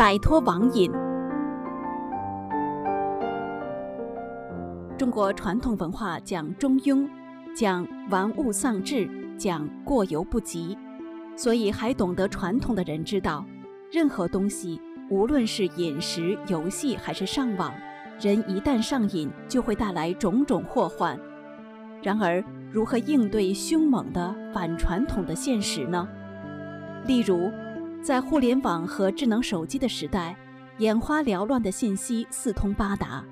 摆脱网瘾。中国传统文化讲中庸，讲玩物丧志，讲过犹不及，所以还懂得传统的人知道，任何东西，无论是饮食、游戏还是上网，人一旦上瘾，就会带来种种祸患。然而，如何应对凶猛的反传统的现实呢？例如，在互联网和智能手机的时代，眼花缭乱的信息四通八达，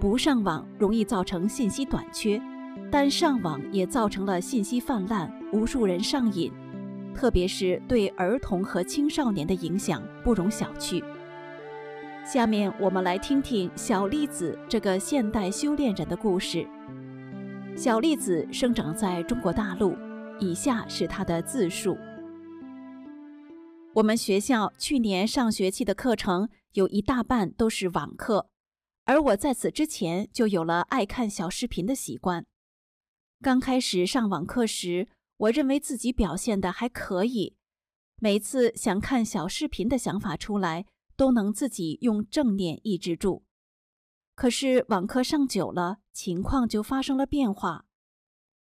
不上网容易造成信息短缺，但上网也造成了信息泛滥，无数人上瘾，特别是对儿童和青少年的影响不容小觑。下面我们来听听小栗子这个现代修炼人的故事。小栗子生长在中国大陆，以下是她的自述。我们学校去年上学期的课程有一大半都是网课，而我在此之前就有了爱看小视频的习惯。刚开始上网课时，我认为自己表现的还可以，每次想看小视频的想法出来，都能自己用正念抑制住。可是网课上久了，情况就发生了变化。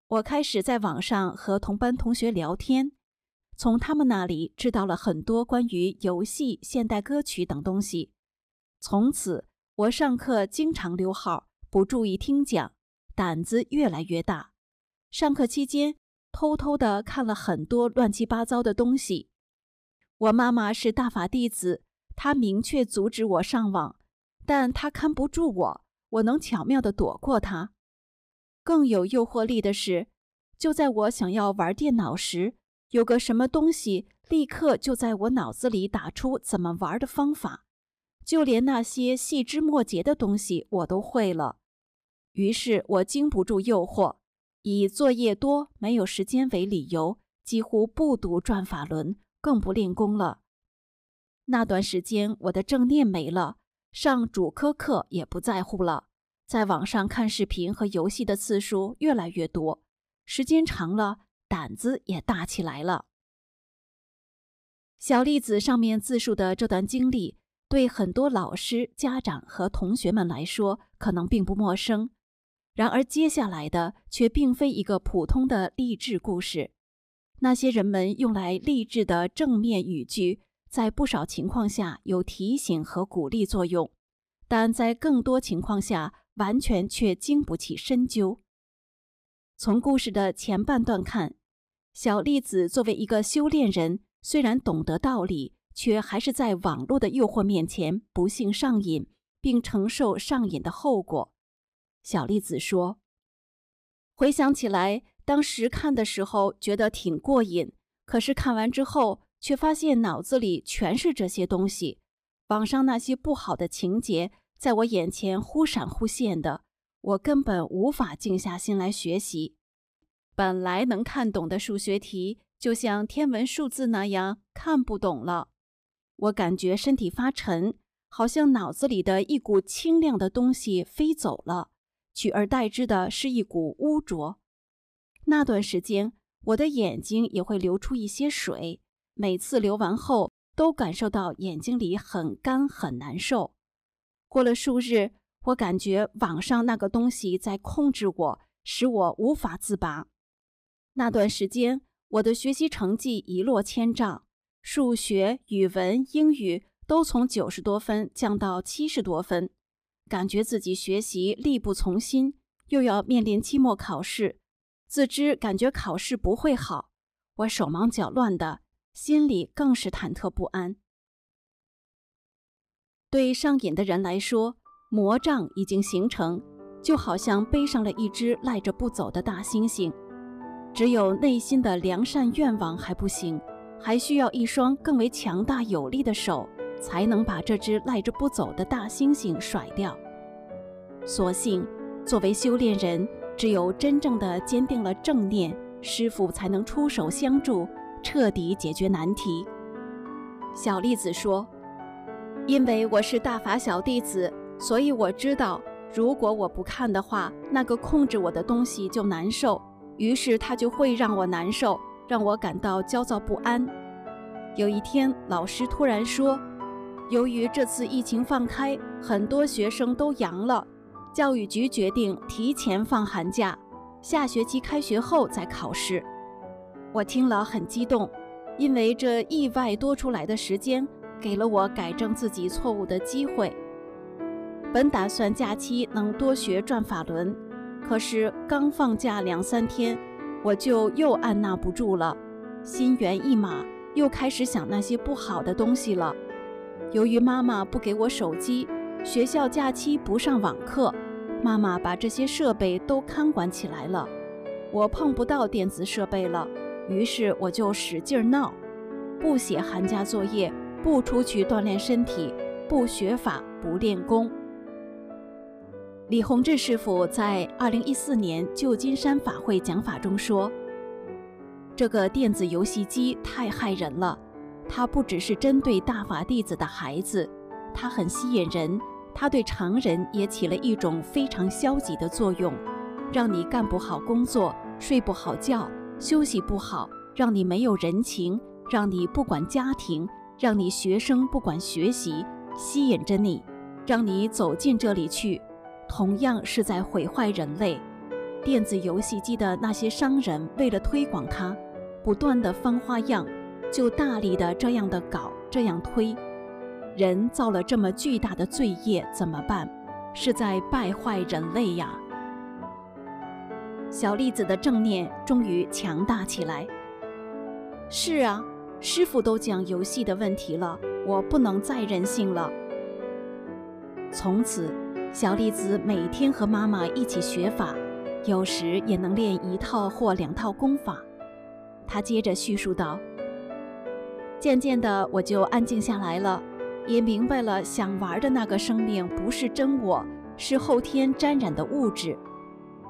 我开始在网上和同班同学聊天。从他们那里知道了很多关于游戏、现代歌曲等东西。从此，我上课经常溜号，不注意听讲，胆子越来越大。上课期间，偷偷的看了很多乱七八糟的东西。我妈妈是大法弟子，她明确阻止我上网，但她看不住我，我能巧妙的躲过她。更有诱惑力的是，就在我想要玩电脑时。有个什么东西，立刻就在我脑子里打出怎么玩的方法，就连那些细枝末节的东西我都会了。于是我经不住诱惑，以作业多、没有时间为理由，几乎不读转法轮，更不练功了。那段时间，我的正念没了，上主科课也不在乎了，在网上看视频和游戏的次数越来越多，时间长了。胆子也大起来了。小栗子上面自述的这段经历，对很多老师、家长和同学们来说可能并不陌生。然而，接下来的却并非一个普通的励志故事。那些人们用来励志的正面语句，在不少情况下有提醒和鼓励作用，但在更多情况下，完全却经不起深究。从故事的前半段看。小栗子作为一个修炼人，虽然懂得道理，却还是在网络的诱惑面前不幸上瘾，并承受上瘾的后果。小栗子说：“回想起来，当时看的时候觉得挺过瘾，可是看完之后，却发现脑子里全是这些东西，网上那些不好的情节在我眼前忽闪忽现的，我根本无法静下心来学习。”本来能看懂的数学题，就像天文数字那样看不懂了。我感觉身体发沉，好像脑子里的一股清亮的东西飞走了，取而代之的是一股污浊。那段时间，我的眼睛也会流出一些水，每次流完后，都感受到眼睛里很干很难受。过了数日，我感觉网上那个东西在控制我，使我无法自拔。那段时间，我的学习成绩一落千丈，数学、语文、英语都从九十多分降到七十多分，感觉自己学习力不从心，又要面临期末考试，自知感觉考试不会好，我手忙脚乱的，心里更是忐忑不安。对上瘾的人来说，魔障已经形成，就好像背上了一只赖着不走的大猩猩。只有内心的良善愿望还不行，还需要一双更为强大有力的手，才能把这只赖着不走的大猩猩甩掉。所幸，作为修炼人，只有真正的坚定了正念，师傅才能出手相助，彻底解决难题。小栗子说：“因为我是大法小弟子，所以我知道，如果我不看的话，那个控制我的东西就难受。”于是他就会让我难受，让我感到焦躁不安。有一天，老师突然说：“由于这次疫情放开，很多学生都阳了，教育局决定提前放寒假，下学期开学后再考试。我听了很激动，因为这意外多出来的时间，给了我改正自己错误的机会。本打算假期能多学转法轮，可是刚放假两三天，我就又按捺不住了，心猿意马，又开始想那些不好的东西了。由于妈妈不给我手机，学校假期不上网课，妈妈把这些设备都看管起来了，我碰不到电子设备了。于是我就使劲闹，不写寒假作业，不出去锻炼身体，不学法，不练功。李洪志师傅在二零一四年旧金山法会讲法中说：“这个电子游戏机太害人了。”它不只是针对大法弟子的孩子，它很吸引人，它对常人也起了一种非常消极的作用，让你干不好工作，睡不好觉，休息不好，让你没有人情，让你不管家庭，让你学生不管学习，吸引着你，让你走进这里去，同样是在毁坏人类。电子游戏机的那些商人为了推广它，不断的翻花样。就大力的这样的搞，这样推，人造了这么巨大的罪业，怎么办？是在败坏人类呀！小栗子的正念终于强大起来。是啊，师傅都讲游戏的问题了，我不能再任性了。从此，小栗子每天和妈妈一起学法，有时也能练一套或两套功法。她接着叙述道。渐渐的，我就安静下来了，也明白了想玩的那个生命不是真我，是后天沾染的物质。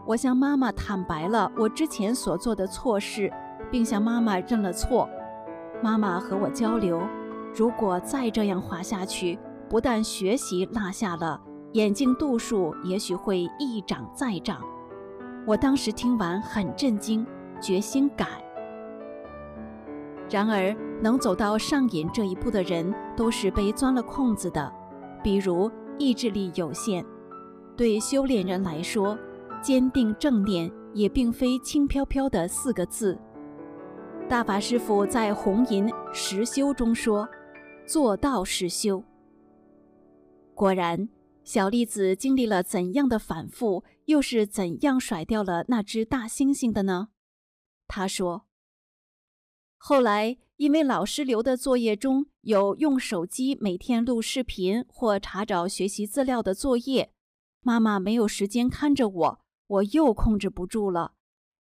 我向妈妈坦白了我之前所做的错事，并向妈妈认了错。妈妈和我交流，如果再这样滑下去，不但学习落下了，眼镜度数也许会一涨再涨。我当时听完很震惊，决心改。然而，能走到上瘾这一步的人，都是被钻了空子的，比如意志力有限。对修炼人来说，坚定正念也并非轻飘飘的四个字。大法师父在《红银实修》中说：“做到实修。”果然，小栗子经历了怎样的反复，又是怎样甩掉了那只大猩猩的呢？他说。后来，因为老师留的作业中有用手机每天录视频或查找学习资料的作业，妈妈没有时间看着我，我又控制不住了，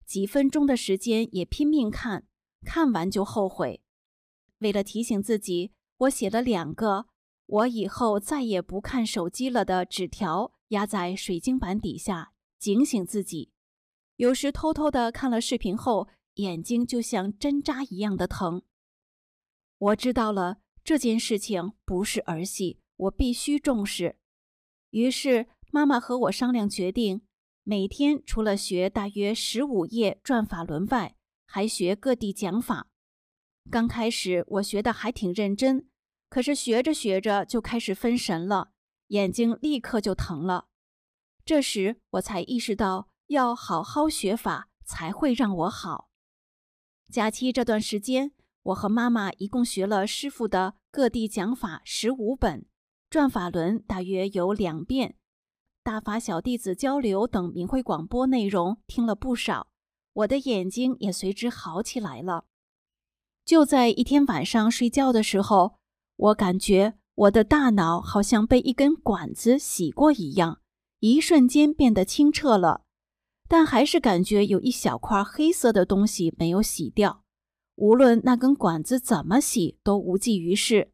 几分钟的时间也拼命看，看完就后悔。为了提醒自己，我写了两个“我以后再也不看手机了”的纸条，压在水晶板底下，警醒自己。有时偷偷的看了视频后。眼睛就像针扎一样的疼。我知道了这件事情不是儿戏，我必须重视。于是妈妈和我商量决定，每天除了学大约十五页转法轮外，还学各地讲法。刚开始我学的还挺认真，可是学着学着就开始分神了，眼睛立刻就疼了。这时我才意识到，要好好学法才会让我好。假期这段时间，我和妈妈一共学了师傅的各地讲法十五本，转法轮大约有两遍，大法小弟子交流等明慧广播内容听了不少，我的眼睛也随之好起来了。就在一天晚上睡觉的时候，我感觉我的大脑好像被一根管子洗过一样，一瞬间变得清澈了。但还是感觉有一小块黑色的东西没有洗掉，无论那根管子怎么洗都无济于事。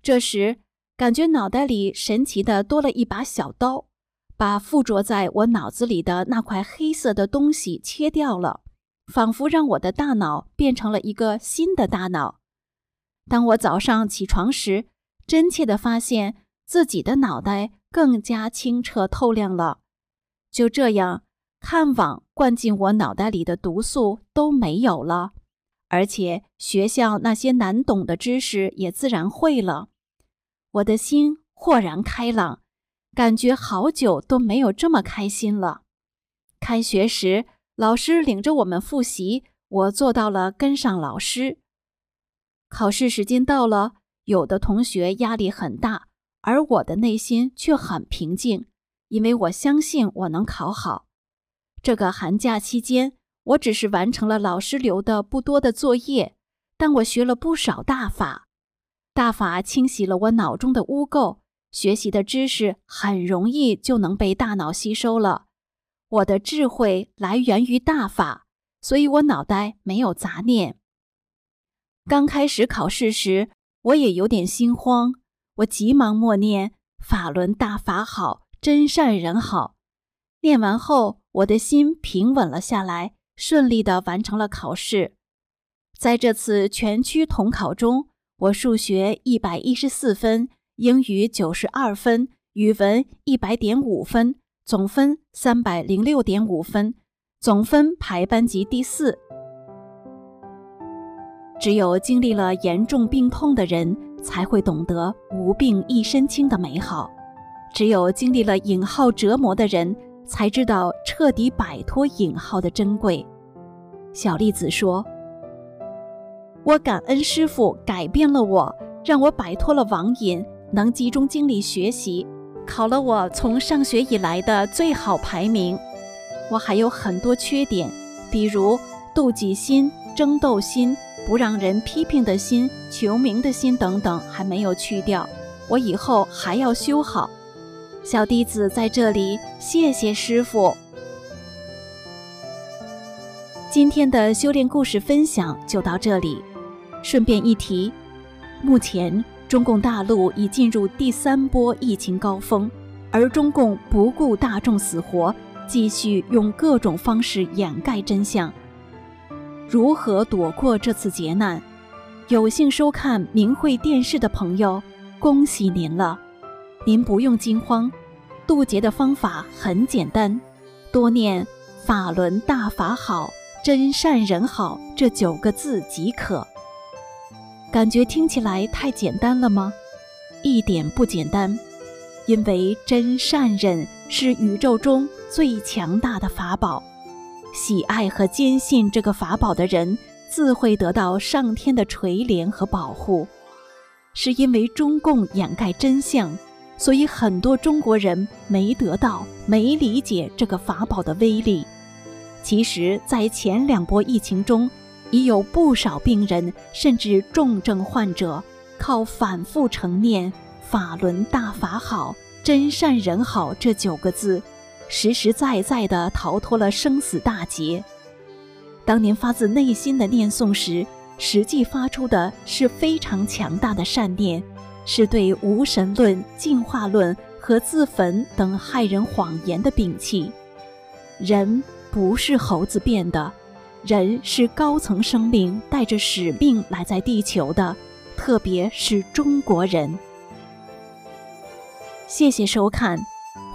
这时，感觉脑袋里神奇的多了一把小刀，把附着在我脑子里的那块黑色的东西切掉了，仿佛让我的大脑变成了一个新的大脑。当我早上起床时，真切的发现自己的脑袋更加清澈透亮了。就这样。看网灌进我脑袋里的毒素都没有了，而且学校那些难懂的知识也自然会了。我的心豁然开朗，感觉好久都没有这么开心了。开学时，老师领着我们复习，我做到了跟上老师。考试时间到了，有的同学压力很大，而我的内心却很平静，因为我相信我能考好。这个寒假期间，我只是完成了老师留的不多的作业，但我学了不少大法。大法清洗了我脑中的污垢，学习的知识很容易就能被大脑吸收了。我的智慧来源于大法，所以我脑袋没有杂念。刚开始考试时，我也有点心慌，我急忙默念“法轮大法好，真善人好”。念完后，我的心平稳了下来，顺利的完成了考试。在这次全区统考中，我数学一百一十四分，英语九十二分，语文一百点五分，总分三百零六点五分，总分排班级第四。只有经历了严重病痛的人，才会懂得“无病一身轻”的美好；只有经历了引号折磨的人，才知道彻底摆脱引号的珍贵。小栗子说。我感恩师傅改变了我，让我摆脱了网瘾，能集中精力学习，考了我从上学以来的最好排名。我还有很多缺点，比如妒忌心、争斗心、不让人批评的心、求名的心等等，还没有去掉。我以后还要修好。小弟子在这里谢谢师傅。今天的修炼故事分享就到这里。顺便一提，目前中共大陆已进入第三波疫情高峰，而中共不顾大众死活，继续用各种方式掩盖真相。如何躲过这次劫难？有幸收看明慧电视的朋友，恭喜您了！您不用惊慌，渡劫的方法很简单，多念“法轮大法好，真善人好”这九个字即可。感觉听起来太简单了吗？一点不简单，因为真善忍是宇宙中最强大的法宝。喜爱和坚信这个法宝的人，自会得到上天的垂怜和保护。是因为中共掩盖真相，所以很多中国人没得到、没理解这个法宝的威力。其实，在前两波疫情中，已有不少病人，甚至重症患者，靠反复成念“法轮大法好，真善人好”这九个字，实实在在地逃脱了生死大劫。当年发自内心的念诵时，实际发出的是非常强大的善念，是对无神论、进化论和自焚等害人谎言的摒弃。人不是猴子变的。人是高层生命，带着使命来在地球的，特别是中国人。谢谢收看，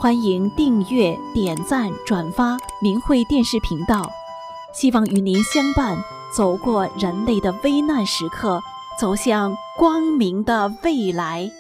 欢迎订阅、点赞、转发明慧电视频道，希望与您相伴，走过人类的危难时刻，走向光明的未来。